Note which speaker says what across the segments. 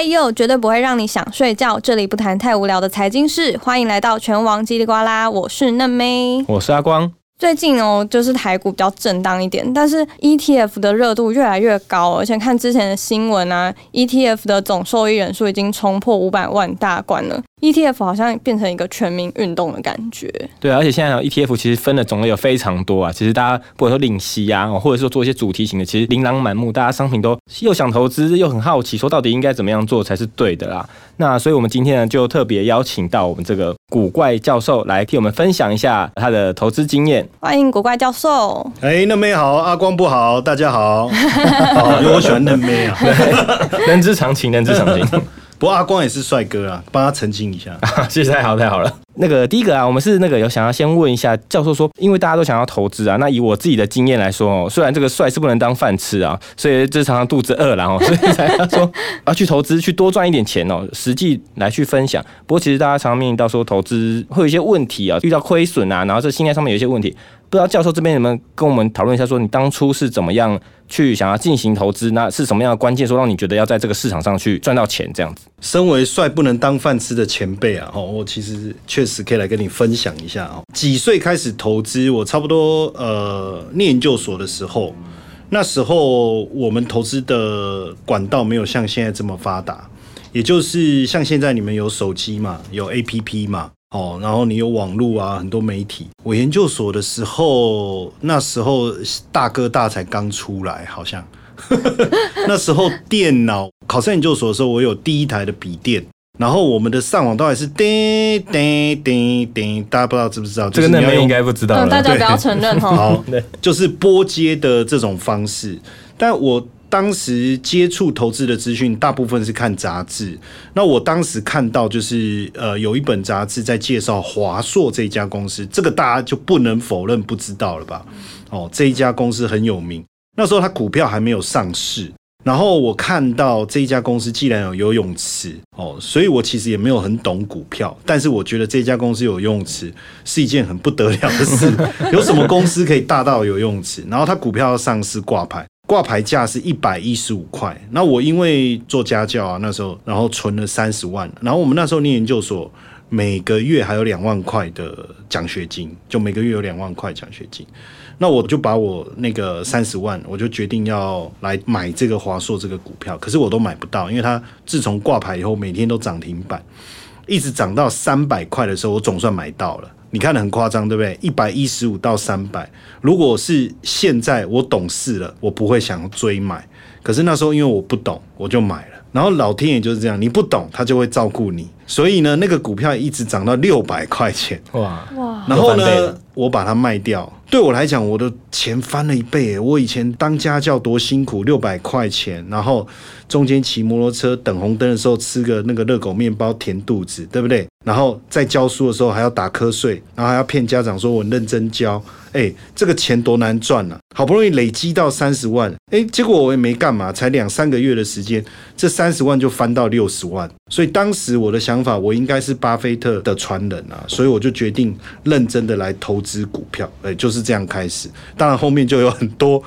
Speaker 1: 太右绝对不会让你想睡觉，这里不谈太无聊的财经事，欢迎来到全王叽里呱啦，我是嫩妹，
Speaker 2: 我是阿光。
Speaker 1: 最近哦，就是台股比较震荡一点，但是 ETF 的热度越来越高，而且看之前的新闻啊，ETF 的总受益人数已经冲破五百万大关了。ETF 好像变成一个全民运动的感觉。
Speaker 2: 对，而且现在 ETF 其实分的种类有非常多啊。其实大家不管说领息啊，或者说做一些主题型的，其实琳琅满目，大家商品都又想投资，又很好奇，说到底应该怎么样做才是对的啦。那所以我们今天呢，就特别邀请到我们这个古怪教授来替我们分享一下他的投资经验。
Speaker 1: 欢迎古怪教授。
Speaker 3: 哎，嫩妹好，阿光不好，大家好。因为我喜欢嫩妹啊，
Speaker 2: 人之常情，人之常情。
Speaker 3: 不过阿光也是帅哥啊，帮他澄清一下。
Speaker 2: 谢谢，太好太好了。那个第一个啊，我们是那个有想要先问一下教授说，因为大家都想要投资啊，那以我自己的经验来说哦，虽然这个帅是不能当饭吃啊，所以就常常肚子饿了哦，所以才要说要去投资，去多赚一点钱哦，实际来去分享。不过其实大家常常面临到说投资会有一些问题啊，遇到亏损啊，然后这心态上面有一些问题。不知道教授这边有没有跟我们讨论一下，说你当初是怎么样去想要进行投资？那是什么样的关键，说让你觉得要在这个市场上去赚到钱这样子？
Speaker 3: 身为帅不能当饭吃的前辈啊，哦，我其实确实可以来跟你分享一下哦。几岁开始投资？我差不多呃念研究所的时候，那时候我们投资的管道没有像现在这么发达，也就是像现在你们有手机嘛，有 APP 嘛。哦，然后你有网络啊，很多媒体。我研究所的时候，那时候大哥大才刚出来，好像 那时候电脑考上研究所的时候，我有第一台的笔电，然后我们的上网都还是叮叮叮叮，大家不知道知不知道？
Speaker 2: 这个那边应该不知道，
Speaker 1: 大家不要承认哈。
Speaker 3: 好，就是拨接的这种方式，但我。当时接触投资的资讯，大部分是看杂志。那我当时看到就是，呃，有一本杂志在介绍华硕这家公司，这个大家就不能否认不知道了吧？哦，这一家公司很有名。那时候它股票还没有上市，然后我看到这一家公司既然有游泳池，哦，所以我其实也没有很懂股票，但是我觉得这家公司有游泳池是一件很不得了的事。有什么公司可以大到有游泳池？然后它股票要上市挂牌。挂牌价是一百一十五块，那我因为做家教啊，那时候然后存了三十万，然后我们那时候念研究所，每个月还有两万块的奖学金，就每个月有两万块奖学金，那我就把我那个三十万，我就决定要来买这个华硕这个股票，可是我都买不到，因为它自从挂牌以后，每天都涨停板，一直涨到三百块的时候，我总算买到了。你看的很夸张，对不对？一百一十五到三百，如果是现在我懂事了，我不会想要追买。可是那时候因为我不懂，我就买了。然后老天爷就是这样，你不懂他就会照顾你。所以呢，那个股票一直涨到六百块钱，哇哇！然后呢，我把它卖掉。对我来讲，我的钱翻了一倍。我以前当家教多辛苦，六百块钱，然后中间骑摩托车等红灯的时候吃个那个热狗面包填肚子，对不对？然后在教书的时候还要打瞌睡，然后还要骗家长说我认真教。哎，这个钱多难赚啊！好不容易累积到三十万，哎，结果我也没干嘛，才两三个月的时间，这三十万就翻到六十万。所以当时我的想法，我应该是巴菲特的传人啊，所以我就决定认真的来投资股票，哎，就是这样开始。当然后面就有很多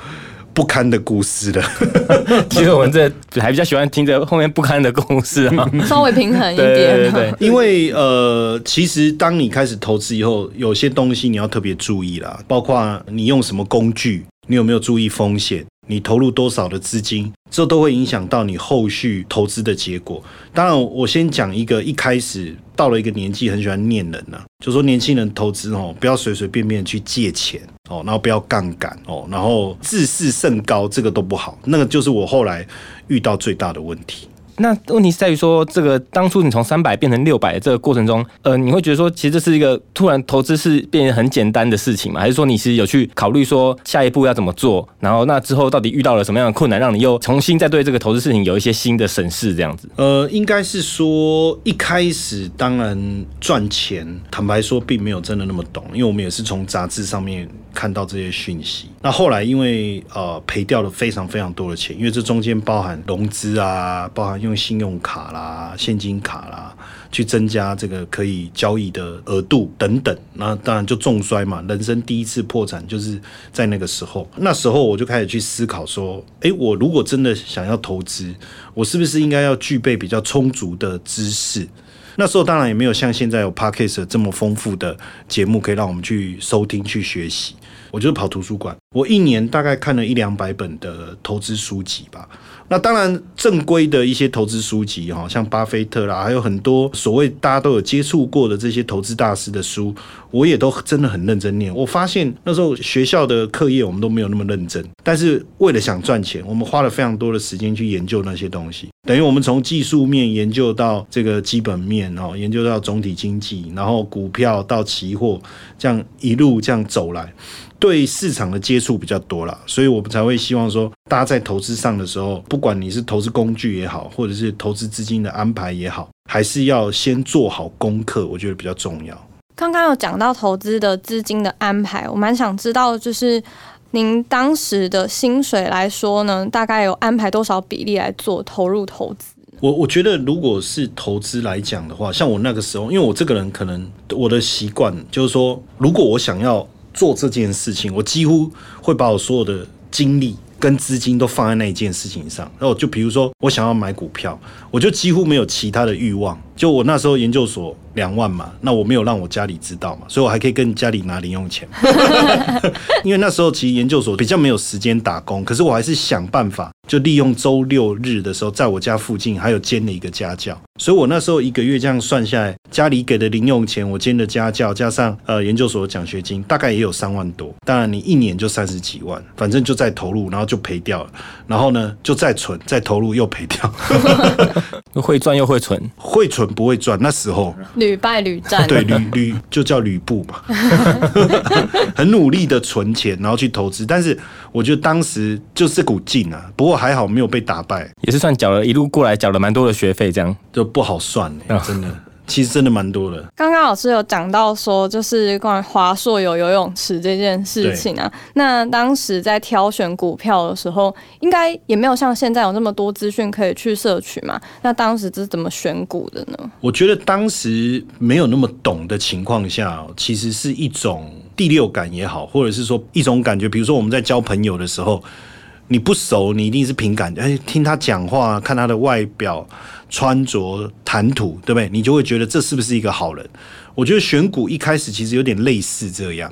Speaker 3: 不堪的故事了。
Speaker 2: 其实我们这还比较喜欢听着后面不堪的故事啊，
Speaker 1: 稍微平衡一点。
Speaker 2: 对对对，
Speaker 3: 因为呃，其实当你开始投资以后，有些东西你要特别注意啦，包括你用什么工具，你有没有注意风险。你投入多少的资金，这都会影响到你后续投资的结果。当然，我先讲一个，一开始到了一个年纪，很喜欢念人呐，就说年轻人投资哦，不要随随便便去借钱哦，然后不要杠杆哦，然后自视甚高，这个都不好。那个就是我后来遇到最大的问题。
Speaker 2: 那问题是在于说，这个当初你从三百变成六百的这个过程中，呃，你会觉得说，其实这是一个突然投资是变成很简单的事情吗？还是说你其实有去考虑说下一步要怎么做？然后那之后到底遇到了什么样的困难，让你又重新再对这个投资事情有一些新的审视？这样子？
Speaker 3: 呃，应该是说一开始当然赚钱，坦白说并没有真的那么懂，因为我们也是从杂志上面看到这些讯息。那后来因为呃赔掉了非常非常多的钱，因为这中间包含融资啊，包含用信用卡啦、现金卡啦，去增加这个可以交易的额度等等。那当然就重摔嘛，人生第一次破产就是在那个时候。那时候我就开始去思考说，诶，我如果真的想要投资，我是不是应该要具备比较充足的知识？那时候当然也没有像现在有 podcast 这么丰富的节目可以让我们去收听去学习。我就是跑图书馆，我一年大概看了一两百本的投资书籍吧。那当然，正规的一些投资书籍哈，像巴菲特啦，还有很多所谓大家都有接触过的这些投资大师的书，我也都真的很认真念。我发现那时候学校的课业我们都没有那么认真，但是为了想赚钱，我们花了非常多的时间去研究那些东西。等于我们从技术面研究到这个基本面哦，研究到总体经济，然后股票到期货，这样一路这样走来。对市场的接触比较多了，所以我们才会希望说，大家在投资上的时候，不管你是投资工具也好，或者是投资资金的安排也好，还是要先做好功课，我觉得比较重要。
Speaker 1: 刚刚有讲到投资的资金的安排，我蛮想知道，就是您当时的薪水来说呢，大概有安排多少比例来做投入投资？
Speaker 3: 我我觉得，如果是投资来讲的话，像我那个时候，因为我这个人可能我的习惯就是说，如果我想要。做这件事情，我几乎会把我所有的精力跟资金都放在那一件事情上。然后就比如说，我想要买股票，我就几乎没有其他的欲望。就我那时候研究所两万嘛，那我没有让我家里知道嘛，所以我还可以跟家里拿零用钱。因为那时候其实研究所比较没有时间打工，可是我还是想办法，就利用周六日的时候，在我家附近还有兼了一个家教。所以我那时候一个月这样算下来，家里给的零用钱，我兼的家教，加上呃研究所的奖学金，大概也有三万多。当然你一年就三十几万，反正就在投入，然后就赔掉了，然后呢就再存，再投入又赔掉。
Speaker 2: 会赚又会存，
Speaker 3: 会存。不会赚，那时候。
Speaker 1: 屡败屡战，
Speaker 3: 对屡屡就叫吕布嘛，很努力的存钱，然后去投资，但是我觉得当时就是股劲啊，不过还好没有被打败，
Speaker 2: 也是算缴了一路过来缴了蛮多的学费，这样。
Speaker 3: 就不好算哎，真的。其实真的蛮多的。
Speaker 1: 刚刚老师有讲到说，就是关于华硕有游泳池这件事情啊。那当时在挑选股票的时候，应该也没有像现在有那么多资讯可以去摄取嘛。那当时是怎么选股的呢？
Speaker 3: 我觉得当时没有那么懂的情况下，其实是一种第六感也好，或者是说一种感觉。比如说我们在交朋友的时候。你不熟，你一定是凭感觉，哎，听他讲话，看他的外表、穿着、谈吐，对不对？你就会觉得这是不是一个好人？我觉得选股一开始其实有点类似这样，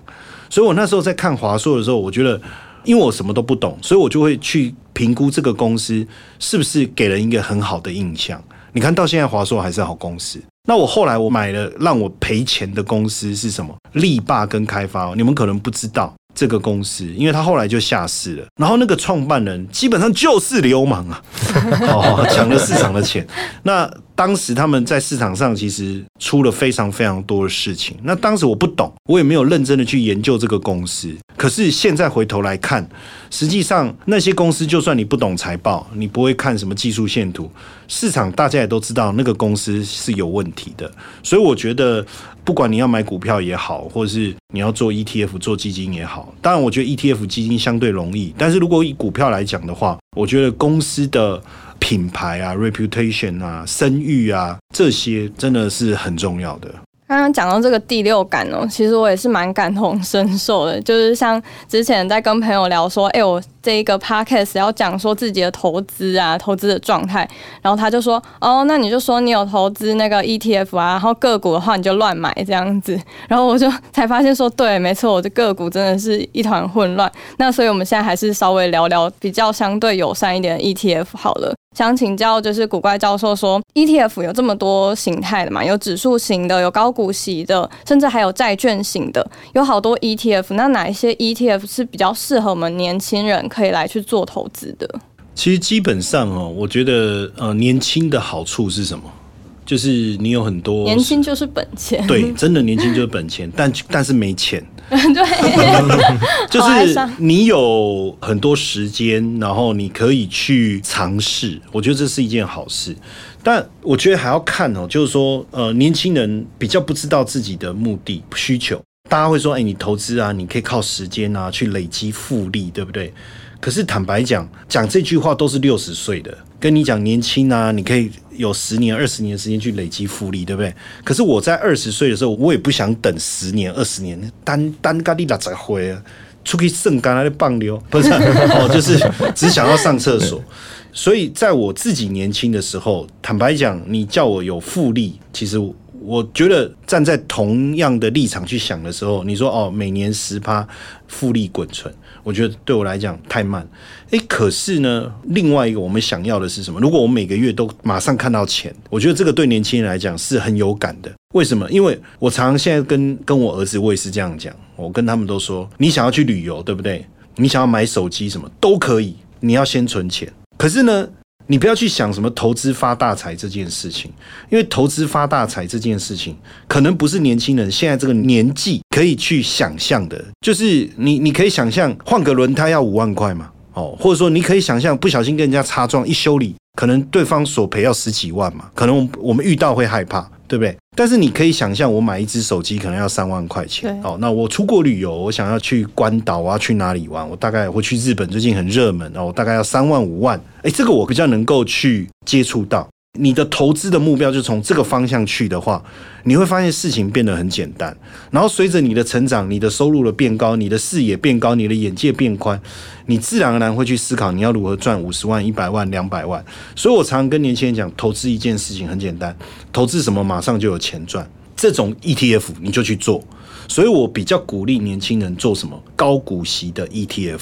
Speaker 3: 所以我那时候在看华硕的时候，我觉得，因为我什么都不懂，所以我就会去评估这个公司是不是给人一个很好的印象。你看到现在华硕还是好公司。那我后来我买了让我赔钱的公司是什么？力霸跟开发，你们可能不知道。这个公司，因为他后来就下市了，然后那个创办人基本上就是流氓啊，哦，抢了市场的钱。那当时他们在市场上其实出了非常非常多的事情。那当时我不懂，我也没有认真的去研究这个公司。可是现在回头来看，实际上那些公司，就算你不懂财报，你不会看什么技术线图，市场大家也都知道那个公司是有问题的。所以我觉得。不管你要买股票也好，或者是你要做 ETF 做基金也好，当然我觉得 ETF 基金相对容易，但是如果以股票来讲的话，我觉得公司的品牌啊、reputation 啊、声誉啊这些真的是很重要的。
Speaker 1: 刚刚讲到这个第六感哦，其实我也是蛮感同身受的。就是像之前在跟朋友聊说，哎，我这一个 podcast 要讲说自己的投资啊，投资的状态，然后他就说，哦，那你就说你有投资那个 ETF 啊，然后个股的话你就乱买这样子。然后我就才发现说，对，没错，我的个股真的是一团混乱。那所以我们现在还是稍微聊聊比较相对友善一点 ETF 好了。想请教，就是古怪教授说，ETF 有这么多形态的嘛？有指数型的，有高股息的，甚至还有债券型的，有好多 ETF。那哪一些 ETF 是比较适合我们年轻人可以来去做投资的？
Speaker 3: 其实基本上哦，我觉得呃，年轻的好处是什么？就是你有很多
Speaker 1: 年轻就是本钱，
Speaker 3: 对，真的年轻就是本钱，但但是没钱。
Speaker 1: 对，
Speaker 3: 就是你有很多时间，然后你可以去尝试，我觉得这是一件好事。但我觉得还要看哦，就是说，呃，年轻人比较不知道自己的目的需求。大家会说，哎，你投资啊，你可以靠时间啊去累积复利，对不对？可是坦白讲，讲这句话都是六十岁的，跟你讲年轻啊，你可以有十年、二十年的时间去累积复利，对不对？可是我在二十岁的时候，我也不想等十年、二十年，单单咖喱拉才会啊，出去剩干来的棒溜，不是 哦，就是只想要上厕所。所以在我自己年轻的时候，坦白讲，你叫我有复利，其实我觉得站在同样的立场去想的时候，你说哦，每年十趴复利滚存，我觉得对我来讲太慢。诶，可是呢，另外一个我们想要的是什么？如果我每个月都马上看到钱，我觉得这个对年轻人来讲是很有感的。为什么？因为我常常现在跟跟我儿子，我也是这样讲，我跟他们都说，你想要去旅游，对不对？你想要买手机什么都可以，你要先存钱。可是呢，你不要去想什么投资发大财这件事情，因为投资发大财这件事情，可能不是年轻人现在这个年纪可以去想象的。就是你，你可以想象换个轮胎要五万块嘛，哦，或者说你可以想象不小心跟人家擦撞一修理，可能对方索赔要十几万嘛，可能我们遇到会害怕。对不对？但是你可以想象，我买一只手机可能要三万块钱。哦，那我出国旅游，我想要去关岛，我要去哪里玩？我大概会去日本，最近很热门哦，我大概要三万五万。哎，这个我比较能够去接触到。你的投资的目标就从这个方向去的话，你会发现事情变得很简单。然后随着你的成长，你的收入的变高，你的视野变高，你的眼界变宽，你自然而然会去思考你要如何赚五十万、一百万、两百万。所以我常常跟年轻人讲，投资一件事情很简单，投资什么马上就有钱赚。这种 ETF 你就去做。所以我比较鼓励年轻人做什么高股息的 ETF。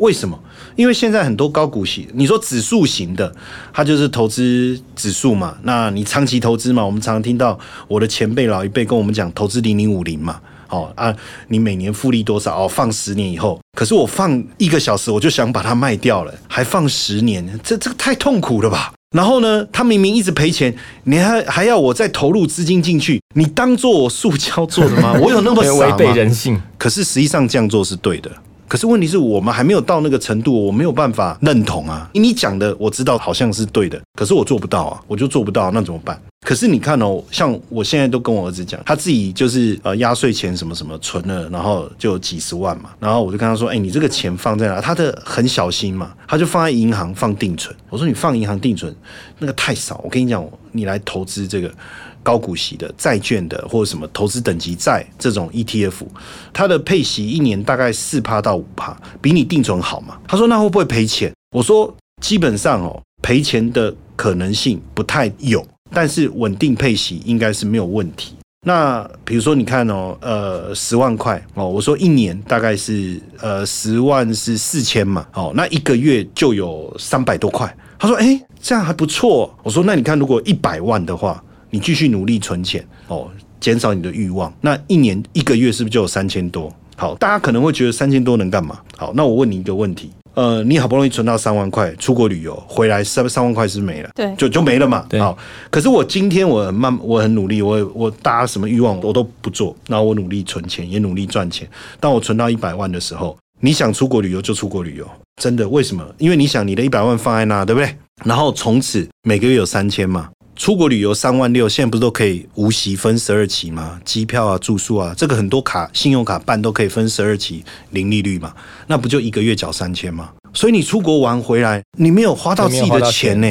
Speaker 3: 为什么？因为现在很多高股息，你说指数型的，它就是投资指数嘛。那你长期投资嘛？我们常常听到我的前辈老一辈跟我们讲，投资零零五零嘛。哦啊，你每年复利多少？哦，放十年以后。可是我放一个小时，我就想把它卖掉了，还放十年，这这个太痛苦了吧？然后呢，他明明一直赔钱，你还还要我再投入资金进去？你当做我塑胶做的吗？我有那么 傻吗？
Speaker 2: 违背人性。
Speaker 3: 可是实际上这样做是对的。可是问题是我们还没有到那个程度，我没有办法认同啊。你讲的我知道好像是对的，可是我做不到啊，我就做不到，那怎么办？可是你看哦，像我现在都跟我儿子讲，他自己就是呃压岁钱什么什么存了，然后就几十万嘛，然后我就跟他说，哎，你这个钱放在哪？他的很小心嘛，他就放在银行放定存。我说你放银行定存那个太少，我跟你讲，你来投资这个。高股息的债券的或者什么投资等级债这种 ETF，它的配息一年大概四趴到五趴，比你定存好嘛？他说那会不会赔钱？我说基本上哦，赔钱的可能性不太有，但是稳定配息应该是没有问题。那比如说你看哦，呃，十万块哦，我说一年大概是呃十万是四千嘛，哦，那一个月就有三百多块。他说哎，这样还不错。我说那你看如果一百万的话。你继续努力存钱哦，减少你的欲望。那一年一个月是不是就有三千多？好，大家可能会觉得三千多能干嘛？好，那我问你一个问题，呃，你好不容易存到三万块，出国旅游回来三三万块是没了，
Speaker 1: 对，
Speaker 3: 就就没了嘛。好，可是我今天我慢，我很努力，我我大家什么欲望我都不做，那我努力存钱，也努力赚钱。当我存到一百万的时候，你想出国旅游就出国旅游，真的？为什么？因为你想你的一百万放在那，对不对？然后从此每个月有三千嘛。出国旅游三万六，现在不是都可以无息分十二期吗？机票啊、住宿啊，这个很多卡、信用卡办都可以分十二期，零利率嘛，那不就一个月缴三千吗？所以你出国玩回来，你没有花到自己的钱呢，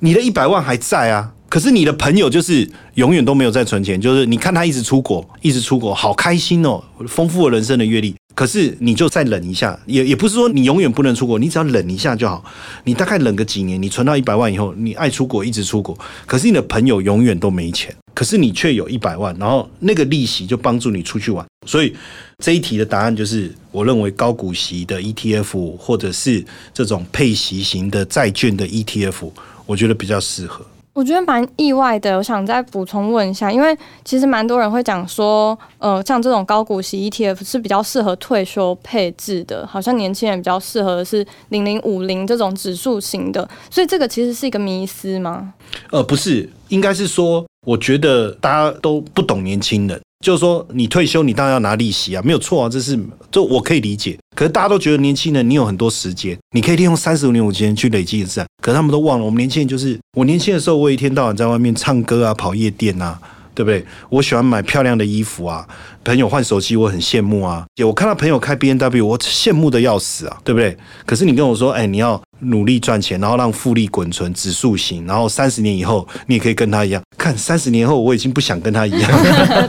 Speaker 3: 你的一百万还在啊。可是你的朋友就是永远都没有在存钱，就是你看他一直出国，一直出国，好开心哦，丰富了人生的阅历。可是你就再忍一下，也也不是说你永远不能出国，你只要忍一下就好。你大概忍个几年，你存到一百万以后，你爱出国一直出国。可是你的朋友永远都没钱，可是你却有一百万，然后那个利息就帮助你出去玩。所以这一题的答案就是，我认为高股息的 ETF 或者是这种配息型的债券的 ETF，我觉得比较适合。
Speaker 1: 我觉得蛮意外的，我想再补充问一下，因为其实蛮多人会讲说，呃，像这种高股息 ETF 是比较适合退休配置的，好像年轻人比较适合的是零零五零这种指数型的，所以这个其实是一个迷思吗？
Speaker 3: 呃，不是，应该是说，我觉得大家都不懂年轻人。就是说，你退休，你当然要拿利息啊，没有错啊，这是这我可以理解。可是大家都觉得年轻人，你有很多时间，你可以利用三十五年五间去累积资产。可是他们都忘了，我们年轻人就是我年轻的时候，我一天到晚在外面唱歌啊，跑夜店啊，对不对？我喜欢买漂亮的衣服啊，朋友换手机我很羡慕啊，我看到朋友开 B N W 我羡慕的要死啊，对不对？可是你跟我说，哎，你要努力赚钱，然后让复利滚存指数型，然后三十年以后你也可以跟他一样。看三十年后我已经不想跟他一样，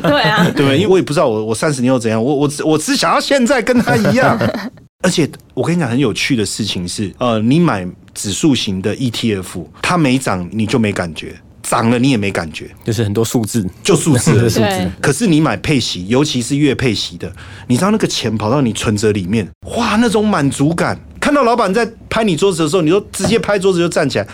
Speaker 1: 对啊，
Speaker 3: 对不对？因为我也不知道我我三十年后怎样，我我我只想要现在跟他一样。而且我跟你讲很有趣的事情是，呃，你买指数型的 ETF，它没涨你就没感觉，涨了你也没感觉，
Speaker 2: 就是很多数字，
Speaker 3: 就数字的数字。可是你买配息，尤其是月配息的，你知道那个钱跑到你存折里面，哇，那种满足感！看到老板在拍你桌子的时候，你就直接拍桌子就站起来。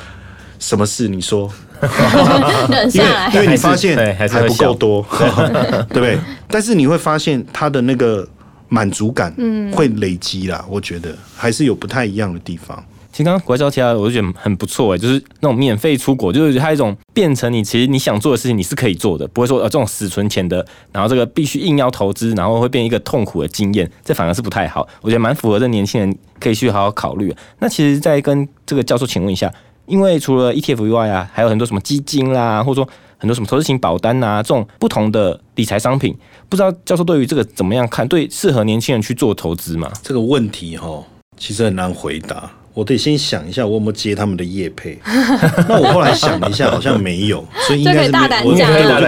Speaker 3: 什么事？你说？
Speaker 1: 忍
Speaker 3: 因为
Speaker 1: 下来
Speaker 3: 因。为你发现
Speaker 2: 对还
Speaker 3: 不够多，对不对？但是你会发现他的那个满足感，嗯，会累积啦。我觉得还是有不太一样的地方。
Speaker 2: 其实刚刚国教提到的，我就觉得很不错哎，就是那种免费出国，就是它一种变成你其实你想做的事情，你是可以做的，不会说呃这种死存钱的，然后这个必须硬要投资，然后会变一个痛苦的经验，这反而是不太好。我觉得蛮符合这年轻人可以去好好考虑。那其实再跟这个教授请问一下，因为除了 ETF 以外啊，还有很多什么基金啦，或者说很多什么投资型保单呐，这种不同的理财商品，不知道教授对于这个怎么样看？对适合年轻人去做投资吗？
Speaker 3: 这个问题哈，其实很难回答。我得先想一下，我有没有接他们的业配。那我后来想了一下，好像没有，所以应该是没有我可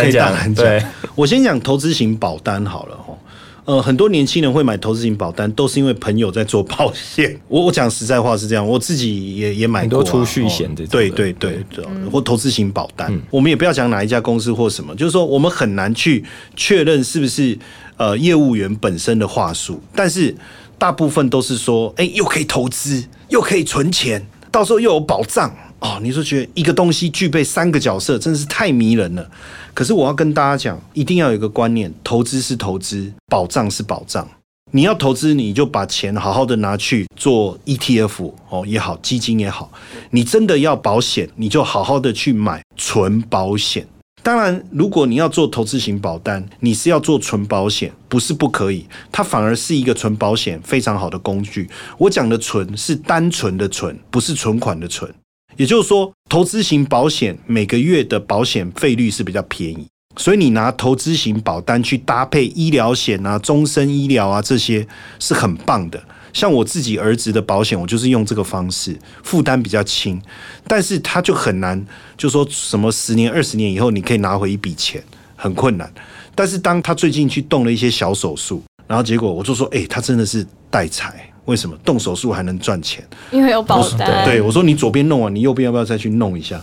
Speaker 3: 以
Speaker 2: 大胆讲对。
Speaker 3: 我先讲投资型保单好了哈。呃，很多年轻人会买投资型保单，都是因为朋友在做保险。我我讲实在话是这样，我自己也也买过、啊、
Speaker 2: 很多储蓄险这种的
Speaker 3: 对对对对，或投资型保单。我们也不要讲哪一家公司或什么，就是说我们很难去确认是不是呃业务员本身的话术，但是大部分都是说，哎、又可以投资，又可以存钱，到时候又有保障。哦，你就觉得一个东西具备三个角色，真的是太迷人了。可是我要跟大家讲，一定要有一个观念：投资是投资，保障是保障。你要投资，你就把钱好好的拿去做 ETF 哦也好，基金也好。你真的要保险，你就好好的去买纯保险。当然，如果你要做投资型保单，你是要做纯保险，不是不可以，它反而是一个纯保险非常好的工具。我讲的纯是单纯的纯，不是存款的存。也就是说，投资型保险每个月的保险费率是比较便宜，所以你拿投资型保单去搭配医疗险啊、终身医疗啊这些是很棒的。像我自己儿子的保险，我就是用这个方式，负担比较轻，但是他就很难，就说什么十年、二十年以后你可以拿回一笔钱，很困难。但是当他最近去动了一些小手术，然后结果我就说，哎、他真的是带财。为什么动手术还能赚钱？
Speaker 1: 因为有保单，
Speaker 3: 对，我说你左边弄完，你右边要不要再去弄一下？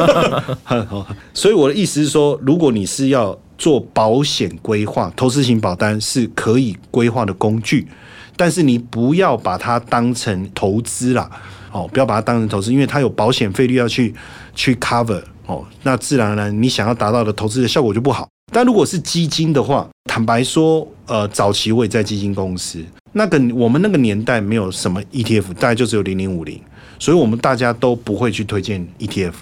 Speaker 3: 好所以我的意思是说，如果你是要做保险规划，投资型保单是可以规划的工具，但是你不要把它当成投资啦，哦，不要把它当成投资，因为它有保险费率要去去 cover 哦，那自然而然你想要达到的投资的效果就不好。但如果是基金的话，坦白说，呃，早期我也在基金公司，那个我们那个年代没有什么 ETF，大概就只有零零五零，所以我们大家都不会去推荐 ETF。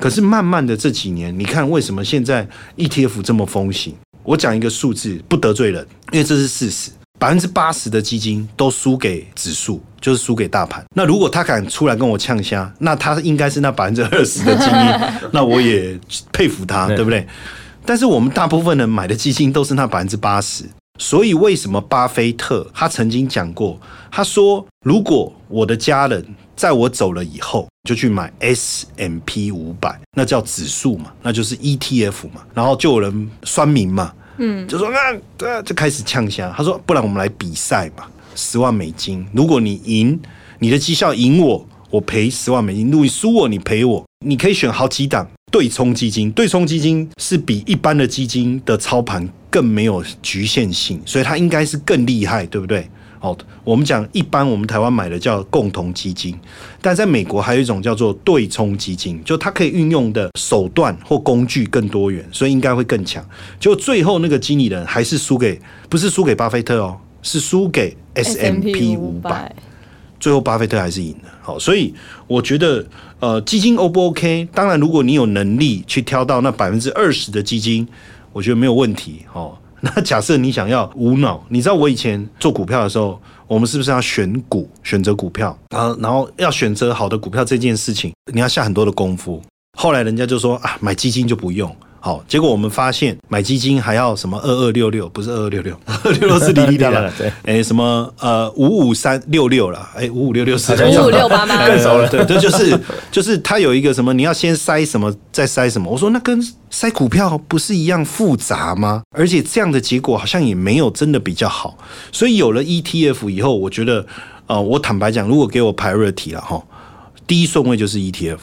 Speaker 3: 可是慢慢的这几年，你看为什么现在 ETF 这么风行？我讲一个数字，不得罪人，因为这是事实。百分之八十的基金都输给指数，就是输给大盘。那如果他敢出来跟我呛虾，那他应该是那百分之二十的精英，那我也佩服他，
Speaker 2: 对
Speaker 3: 对不对？但是我们大部分人买的基金都是那百分之八十，所以为什么巴菲特他曾经讲过，他说如果我的家人在我走了以后就去买 S M P 五百，那叫指数嘛，那就是 E T F 嘛，然后就有人酸民嘛，嗯，就说那对啊，就开始呛虾，他说不然我们来比赛吧，十万美金，如果你赢，你的绩效赢我，我赔十万美金；如果你输我，你赔我。你可以选好几档对冲基金，对冲基金是比一般的基金的操盘更没有局限性，所以它应该是更厉害，对不对？哦，我们讲一般我们台湾买的叫共同基金，但在美国还有一种叫做对冲基金，就它可以运用的手段或工具更多元，所以应该会更强。就最后那个经理人还是输给，不是输给巴菲特哦，是输给 S M P 五百。最后巴菲特还是赢了。好，所以我觉得，呃，基金 O 不 OK？当然，如果你有能力去挑到那百分之二十的基金，我觉得没有问题。哦，那假设你想要无脑，你知道我以前做股票的时候，我们是不是要选股、选择股票啊？然后要选择好的股票这件事情，你要下很多的功夫。后来人家就说啊，买基金就不用。好，结果我们发现买基金还要什么二二六六，不是二二六六，二六六是滴滴答答，
Speaker 2: 对，
Speaker 3: 哎，什么呃五五三六六了，哎五五六六是
Speaker 1: 五五六八八，
Speaker 2: 更熟了。
Speaker 3: 对，这就是就是它有一个什么，你要先筛什么，再筛什么。我说那跟筛股票不是一样复杂吗？而且这样的结果好像也没有真的比较好。所以有了 ETF 以后，我觉得呃，我坦白讲，如果给我排 r 题了哈，第一顺位就是 ETF，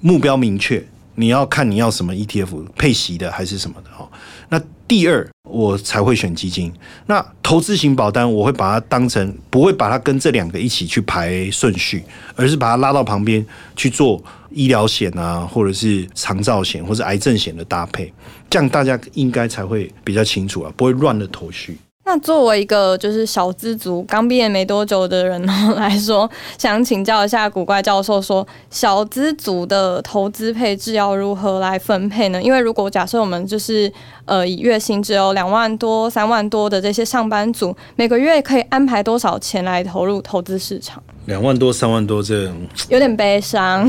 Speaker 3: 目标明确。你要看你要什么 ETF 配息的还是什么的哦。那第二我才会选基金。那投资型保单我会把它当成不会把它跟这两个一起去排顺序，而是把它拉到旁边去做医疗险啊，或者是长照险或者癌症险的搭配，这样大家应该才会比较清楚啊，不会乱了头绪。
Speaker 1: 那作为一个就是小资族刚毕业没多久的人来说，想请教一下古怪教授，说小资族的投资配置要如何来分配呢？因为如果假设我们就是呃以月薪只有两万多、三万多的这些上班族，每个月可以安排多少钱来投入投资市场？
Speaker 3: 两万多、三万多，这
Speaker 1: 有点悲伤，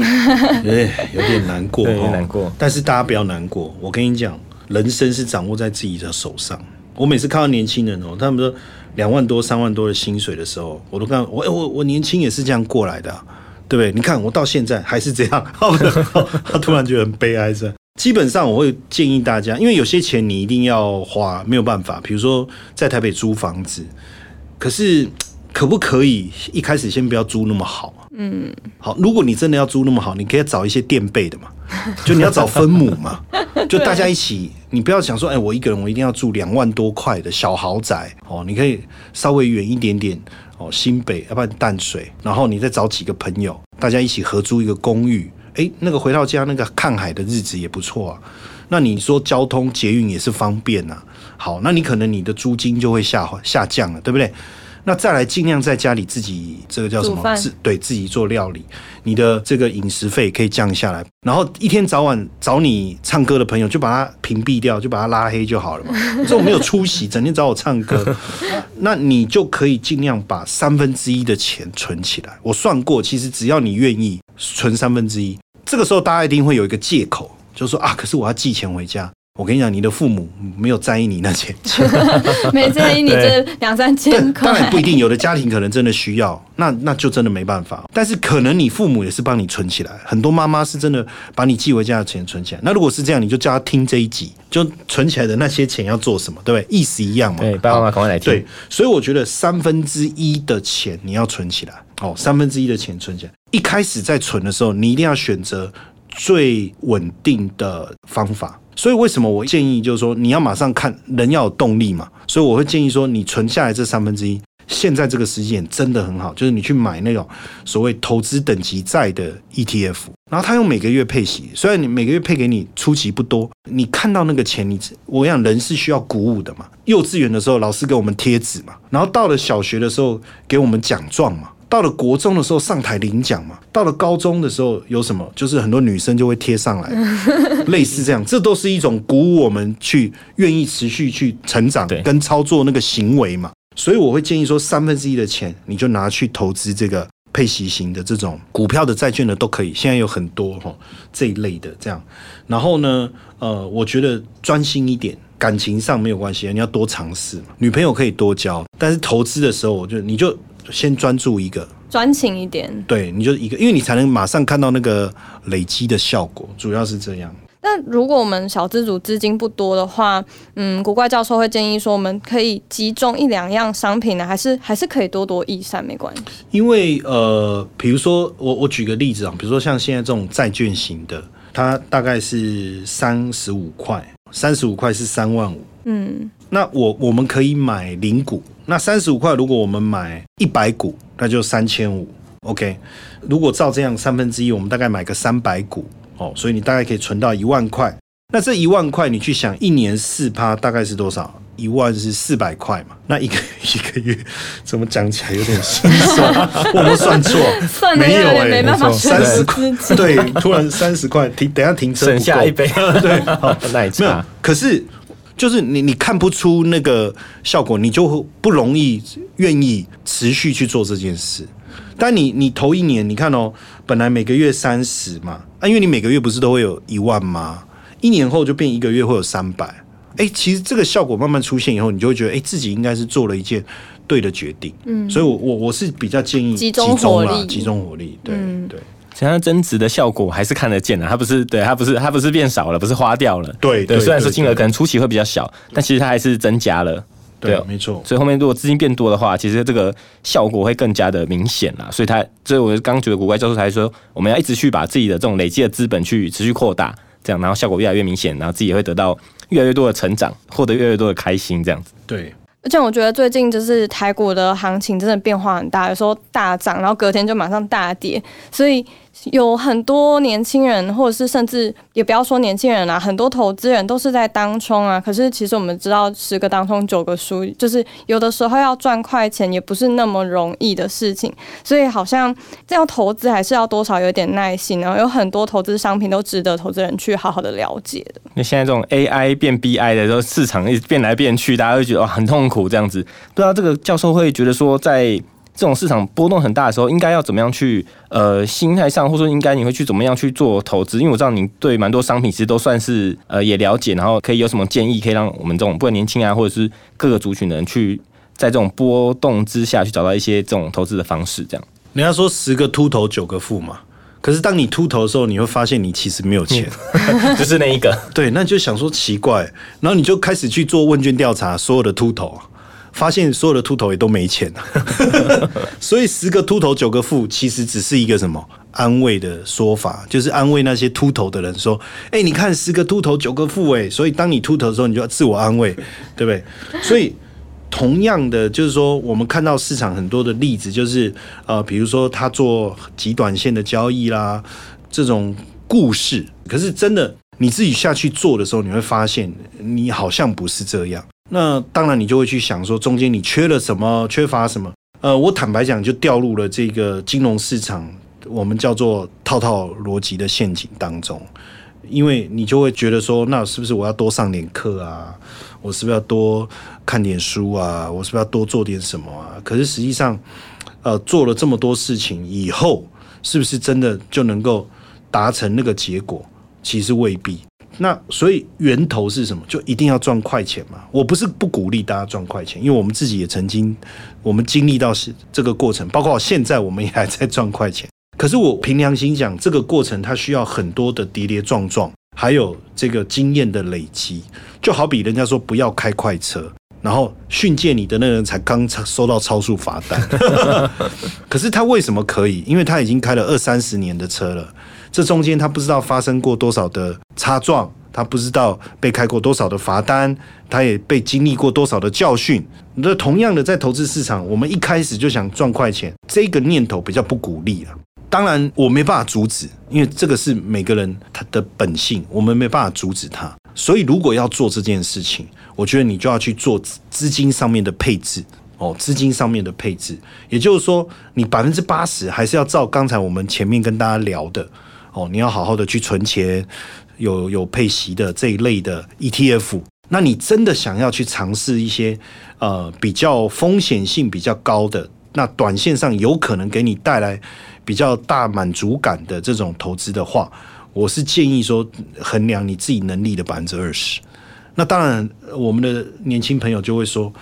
Speaker 3: 有点有点难过，
Speaker 2: 有点难过。
Speaker 3: 但是大家不要难过，我跟你讲，人生是掌握在自己的手上。我每次看到年轻人哦，他们说两万多、三万多的薪水的时候，我都看我我我年轻也是这样过来的，对不对？你看我到现在还是这样，他突然觉得很悲哀是。基本上我会建议大家，因为有些钱你一定要花，没有办法。比如说在台北租房子，可是可不可以一开始先不要租那么好？嗯，好，如果你真的要租那么好，你可以找一些垫背的嘛，就你要找分母嘛，就大家一起，你不要想说，哎，我一个人我一定要住两万多块的小豪宅哦，你可以稍微远一点点哦，新北要不然淡水，然后你再找几个朋友，大家一起合租一个公寓，哎，那个回到家那个看海的日子也不错啊。那你说交通捷运也是方便呐，好，那你可能你的租金就会下下降了，对不对？那再来尽量在家里自己这个叫什么？自对自己做料理，你的这个饮食费可以降下来。然后一天早晚找你唱歌的朋友，就把他屏蔽掉，就把他拉黑就好了嘛。这种没有出息，整天找我唱歌，那你就可以尽量把三分之一的钱存起来。我算过，其实只要你愿意存三分之一，这个时候大家一定会有一个借口，就说啊，可是我要寄钱回家。我跟你讲，你的父母没有在意你那钱，
Speaker 1: 没在意你这两三千块。
Speaker 3: 当然不一定，有的家庭可能真的需要，那那就真的没办法。但是可能你父母也是帮你存起来，很多妈妈是真的把你寄回家的钱存起来。那如果是这样，你就叫他听这一集，就存起来的那些钱要做什么，对不对？意思一样嘛。
Speaker 2: 对，爸爸妈妈赶快来听。
Speaker 3: 对，所以我觉得三分之一的钱你要存起来，哦，三分之一的钱存起来。一开始在存的时候，你一定要选择最稳定的方法。所以为什么我建议就是说你要马上看人要有动力嘛？所以我会建议说你存下来这三分之一，现在这个时间真的很好，就是你去买那种所谓投资等级债的 ETF，然后他用每个月配息，虽然你每个月配给你初期不多，你看到那个钱，你我想人是需要鼓舞的嘛。幼稚园的时候老师给我们贴纸嘛，然后到了小学的时候给我们奖状嘛。到了国中的时候上台领奖嘛，到了高中的时候有什么？就是很多女生就会贴上来，类似这样，这都是一种鼓舞我们去愿意持续去成长跟操作那个行为嘛。所以我会建议说，三分之一的钱你就拿去投资这个配息型的这种股票的、债券的都可以。现在有很多哈这一类的这样。然后呢，呃，我觉得专心一点，感情上没有关系，你要多尝试。女朋友可以多交，但是投资的时候，我就你就。先专注一个，
Speaker 1: 专情一点。
Speaker 3: 对，你就一个，因为你才能马上看到那个累积的效果，主要是这样。
Speaker 1: 那如果我们小资主资金不多的话，嗯，古怪教授会建议说，我们可以集中一两样商品呢，还是还是可以多多益善，没关系。
Speaker 3: 因为呃，比如说我我举个例子啊，比如说像现在这种债券型的，它大概是三十五块，三十五块是三万五。嗯，那我我们可以买零股。那三十五块，如果我们买一百股，那就三千五。OK，如果照这样三分之一，我们大概买个三百股哦，所以你大概可以存到一万块。那这一万块，你去想一年四趴大概是多少？一万是四百块嘛？那一个 一个月怎么讲起来有点心酸？我们算错，
Speaker 1: 没有哎，没办法，
Speaker 3: 三十块对，突然三十块停，等下停车
Speaker 2: 省下一杯对好 奶茶。
Speaker 3: 可是。就是你，你看不出那个效果，你就不容易愿意持续去做这件事。但你，你头一年，你看哦，本来每个月三十嘛，啊，因为你每个月不是都会有一万吗？一年后就变一个月会有三百。哎，其实这个效果慢慢出现以后，你就会觉得，哎，自己应该是做了一件对的决定。嗯，所以我我我是比较建议
Speaker 1: 集中火力，
Speaker 3: 集中火力。对对。
Speaker 2: 实际增值的效果还是看得见的，它不是对它不是它不是变少了，不是花掉了。
Speaker 3: 对对，
Speaker 2: 虽然说金额可能初期会比较小，但其实它还是增加了。
Speaker 3: 对，没错。
Speaker 2: 所以后面如果资金变多的话，其实这个效果会更加的明显啦。所以它，所以我刚觉得古怪教授才说，我们要一直去把自己的这种累积的资本去持续扩大，这样然后效果越来越明显，然后自己也会得到越来越多的成长，获得越来越多的开心，这样子。
Speaker 3: 对。
Speaker 1: 而且我觉得最近就是台股的行情真的变化很大，有时候大涨，然后隔天就马上大跌，所以。有很多年轻人，或者是甚至也不要说年轻人啊，很多投资人都是在当冲啊。可是其实我们知道，十个当冲九个输，就是有的时候要赚快钱也不是那么容易的事情。所以好像这样投资还是要多少有点耐心啊。有很多投资商品都值得投资人去好好的了解的。
Speaker 2: 那现在这种 AI 变 BI 的时候，市场一直变来变去，大家会觉得哇很痛苦这样子。不知道这个教授会觉得说在。这种市场波动很大的时候，应该要怎么样去呃心态上，或者说应该你会去怎么样去做投资？因为我知道你对蛮多商品其实都算是呃也了解，然后可以有什么建议，可以让我们这种不管年轻啊，或者是各个族群的人去在这种波动之下去找到一些这种投资的方式。这样，
Speaker 3: 人家说十个秃头九个富嘛，可是当你秃头的时候，你会发现你其实没有钱，
Speaker 2: 就是那一个。
Speaker 3: 对，那就想说奇怪，然后你就开始去做问卷调查，所有的秃头。发现所有的秃头也都没钱 所以十个秃头九个富，其实只是一个什么安慰的说法，就是安慰那些秃头的人说：“哎，你看十个秃头九个富，哎，所以当你秃头的时候，你就要自我安慰，对不对？”所以同样的，就是说，我们看到市场很多的例子，就是呃，比如说他做极短线的交易啦，这种故事，可是真的你自己下去做的时候，你会发现你好像不是这样。那当然，你就会去想说，中间你缺了什么，缺乏什么？呃，我坦白讲，就掉入了这个金融市场，我们叫做套套逻辑的陷阱当中。因为你就会觉得说，那是不是我要多上点课啊？我是不是要多看点书啊？我是不是要多做点什么啊？可是实际上，呃，做了这么多事情以后，是不是真的就能够达成那个结果？其实未必。那所以源头是什么？就一定要赚快钱嘛？我不是不鼓励大家赚快钱，因为我们自己也曾经，我们经历到是这个过程，包括现在我们也还在赚快钱。可是我凭良心讲，这个过程它需要很多的跌跌撞撞，还有这个经验的累积。就好比人家说不要开快车，然后训诫你的那个人才刚收到超速罚单，可是他为什么可以？因为他已经开了二三十年的车了。这中间他不知道发生过多少的擦撞，他不知道被开过多少的罚单，他也被经历过多少的教训。那同样的，在投资市场，我们一开始就想赚快钱，这个念头比较不鼓励了。当然，我没办法阻止，因为这个是每个人他的本性，我们没办法阻止他。所以，如果要做这件事情，我觉得你就要去做资金上面的配置哦，资金上面的配置，也就是说，你百分之八十还是要照刚才我们前面跟大家聊的。哦，你要好好的去存钱，有有配息的这一类的 ETF。那你真的想要去尝试一些呃比较风险性比较高的，那短线上有可能给你带来比较大满足感的这种投资的话，我是建议说衡量你自己能力的百分之二十。那当然，我们的年轻朋友就会说。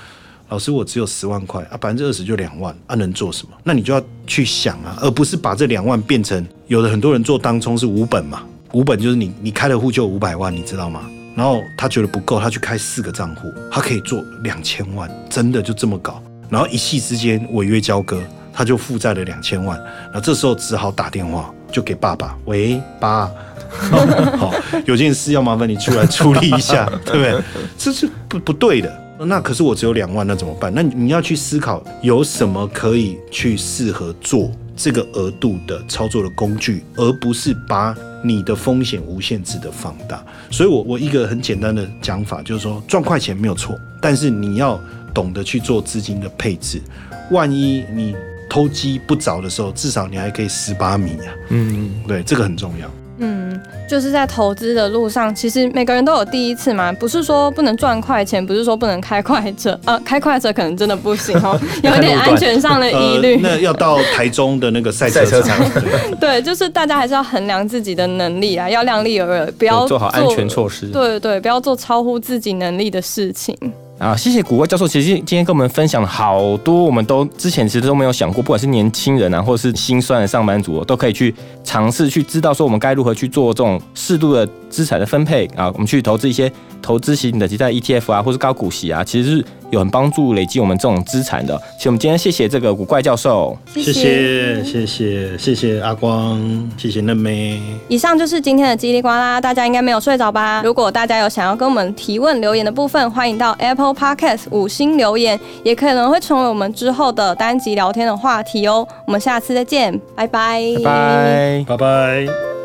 Speaker 3: 老师，我只有十万块啊，百分之二十就两万啊，能做什么？那你就要去想啊，而不是把这两万变成有的很多人做当冲是五本嘛，五本就是你你开了户就五百万，你知道吗？然后他觉得不够，他去开四个账户，他可以做两千万，真的就这么搞？然后一夕之间违约交割，他就负债了两千万，那这时候只好打电话就给爸爸，喂，爸，好，有件事要麻烦你出来处理一下，对不对？这是不不对的。那可是我只有两万，那怎么办？那你要去思考有什么可以去适合做这个额度的操作的工具，而不是把你的风险无限制的放大。所以，我我一个很简单的讲法就是说，赚快钱没有错，但是你要懂得去做资金的配置。万一你偷鸡不着的时候，至少你还可以十八米啊。嗯，对，这个很重要。
Speaker 1: 嗯，就是在投资的路上，其实每个人都有第一次嘛，不是说不能赚快钱，不是说不能开快车，呃，开快车可能真的不行哦，有点安全上的疑虑。
Speaker 3: 那要到台中的那个赛车场，
Speaker 1: 对，就是大家还是要衡量自己的能力啊，要量力而为，不要
Speaker 2: 做好安全措施。
Speaker 1: 对对，不要做超乎自己能力的事情。
Speaker 2: 啊，谢谢谷歌教授。其实今天跟我们分享了好多，我们都之前其实都没有想过，不管是年轻人啊，或者是心酸的上班族，都可以去尝试去知道说我们该如何去做这种适度的资产的分配啊，我们去投资一些投资型的，其在 ETF 啊，或是高股息啊，其实是。有很帮助累积我们这种资产的，所以我们今天谢谢这个古怪教授，
Speaker 3: 谢谢谢谢谢谢阿光，谢谢嫩妹。
Speaker 1: 以上就是今天的叽里呱啦，大家应该没有睡着吧？如果大家有想要跟我们提问留言的部分，欢迎到 Apple Podcast 五星留言，也可能会成为我们之后的单集聊天的话题哦。我们下次再见，拜拜，
Speaker 2: 拜拜，
Speaker 3: 拜拜。